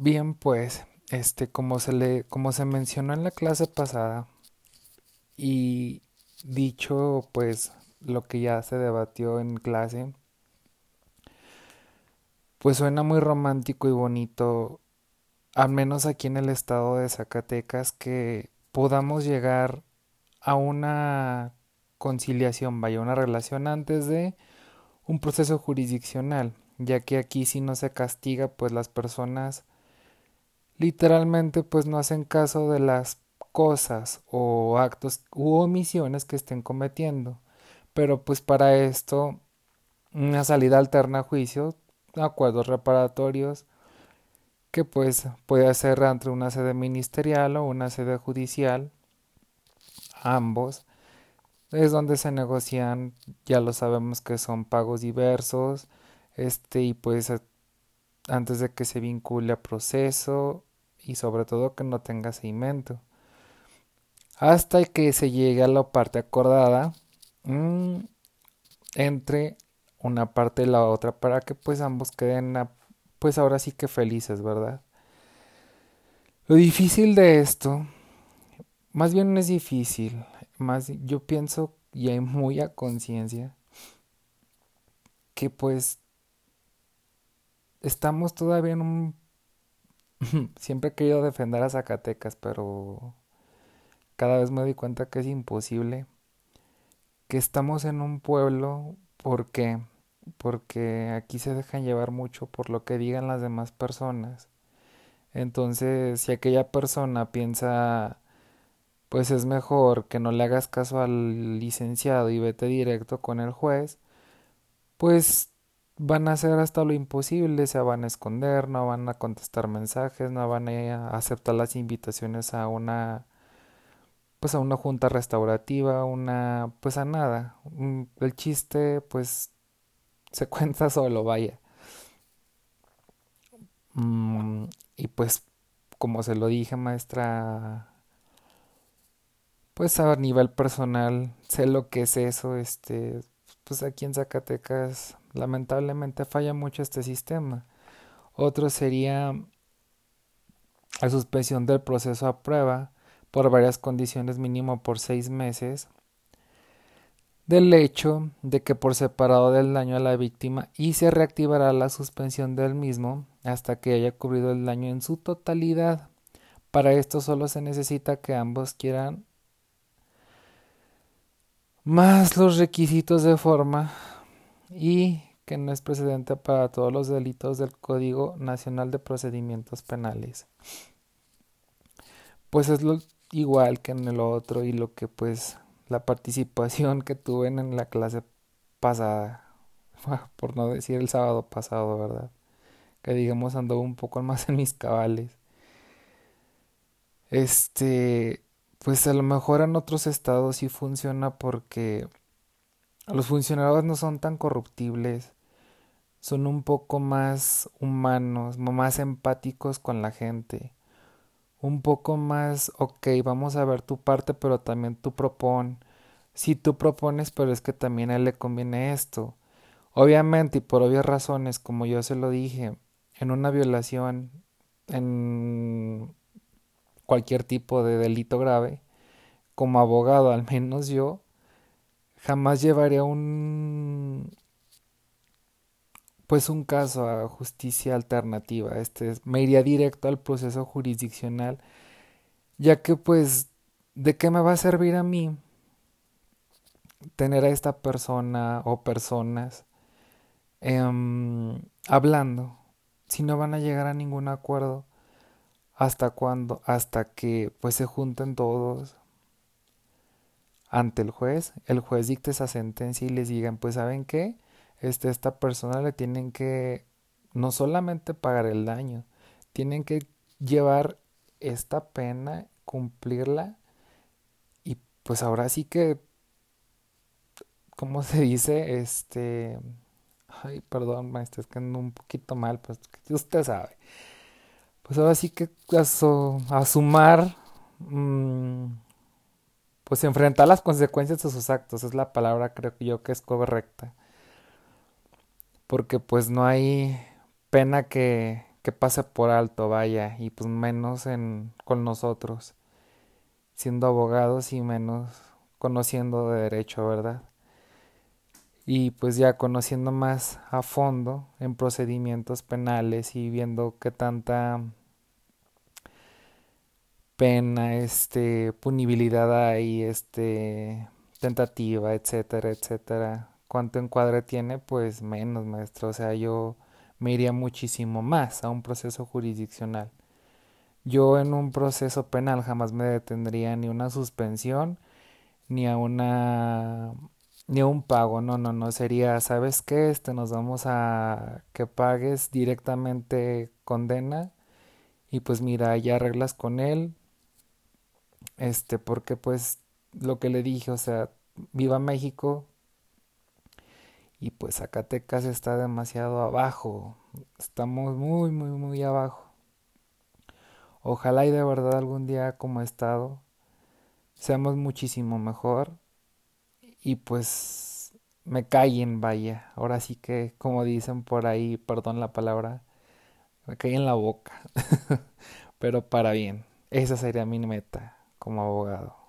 Bien, pues, este, como se le, como se mencionó en la clase pasada, y dicho, pues, lo que ya se debatió en clase, pues suena muy romántico y bonito, al menos aquí en el estado de Zacatecas, que podamos llegar a una conciliación, vaya, una relación antes de un proceso jurisdiccional, ya que aquí si no se castiga, pues las personas literalmente pues no hacen caso de las cosas o actos u omisiones que estén cometiendo. Pero pues para esto una salida alterna a juicio, acuerdos reparatorios, que pues puede ser entre una sede ministerial o una sede judicial, ambos, es donde se negocian, ya lo sabemos que son pagos diversos, este y pues antes de que se vincule a proceso y sobre todo que no tenga seguimiento. Hasta que se llegue a la parte acordada mm, entre una parte y la otra para que pues ambos queden pues ahora sí que felices, ¿verdad? Lo difícil de esto, más bien no es difícil, más yo pienso y hay muy a conciencia que pues estamos todavía en un Siempre he querido defender a Zacatecas, pero cada vez me doy cuenta que es imposible. Que estamos en un pueblo porque porque aquí se dejan llevar mucho por lo que digan las demás personas. Entonces, si aquella persona piensa pues es mejor que no le hagas caso al licenciado y vete directo con el juez, pues van a hacer hasta lo imposible, se van a esconder, no van a contestar mensajes, no van a aceptar las invitaciones a una pues a una junta restaurativa, una pues a nada. El chiste pues se cuenta solo, vaya. Mm, y pues como se lo dije, maestra, pues a nivel personal sé lo que es eso, este, pues aquí en Zacatecas lamentablemente falla mucho este sistema. Otro sería la suspensión del proceso a prueba por varias condiciones mínimo por seis meses del hecho de que por separado del daño a la víctima y se reactivará la suspensión del mismo hasta que haya cubrido el daño en su totalidad. Para esto solo se necesita que ambos quieran más los requisitos de forma y que no es precedente para todos los delitos del Código Nacional de Procedimientos Penales. Pues es lo igual que en el otro y lo que pues la participación que tuve en la clase pasada, por no decir el sábado pasado, ¿verdad? Que digamos ando un poco más en mis cabales. Este, pues a lo mejor en otros estados sí funciona porque los funcionarios no son tan corruptibles, son un poco más humanos, más empáticos con la gente, un poco más, ok, vamos a ver tu parte, pero también tú propon. Si tú propones, pero es que también a él le conviene esto. Obviamente y por obvias razones, como yo se lo dije, en una violación, en cualquier tipo de delito grave, como abogado, al menos yo, jamás llevaría un pues un caso a justicia alternativa. Este me iría directo al proceso jurisdiccional, ya que pues ¿de qué me va a servir a mí tener a esta persona o personas em, hablando si no van a llegar a ningún acuerdo? ¿Hasta cuándo? Hasta que pues se junten todos ante el juez, el juez dicte esa sentencia y les digan, pues ¿saben qué? este, esta persona le tienen que no solamente pagar el daño, tienen que llevar esta pena, cumplirla y pues ahora sí que, ¿cómo se dice? Este, ay, perdón, maestro, es que ando un poquito mal, pues usted sabe. Pues ahora sí que a, sumar, mm, pues enfrentar las consecuencias de sus actos, es la palabra creo yo que es correcta porque pues no hay pena que, que pase por alto, vaya, y pues menos en, con nosotros, siendo abogados y menos conociendo de derecho, ¿verdad? Y pues ya conociendo más a fondo en procedimientos penales y viendo qué tanta pena, este, punibilidad hay, este, tentativa, etcétera, etcétera. Cuánto encuadre tiene, pues menos, maestro. O sea, yo me iría muchísimo más a un proceso jurisdiccional. Yo en un proceso penal jamás me detendría ni una suspensión, ni a una ni a un pago, no, no, no, sería, ¿sabes qué? Este nos vamos a que pagues directamente condena y pues mira, ya arreglas con él, este, porque pues lo que le dije, o sea, viva México y pues Zacatecas está demasiado abajo, estamos muy, muy, muy abajo. Ojalá y de verdad algún día como estado seamos muchísimo mejor y pues me callen, vaya. Ahora sí que, como dicen por ahí, perdón la palabra, me en la boca. Pero para bien, esa sería mi meta como abogado.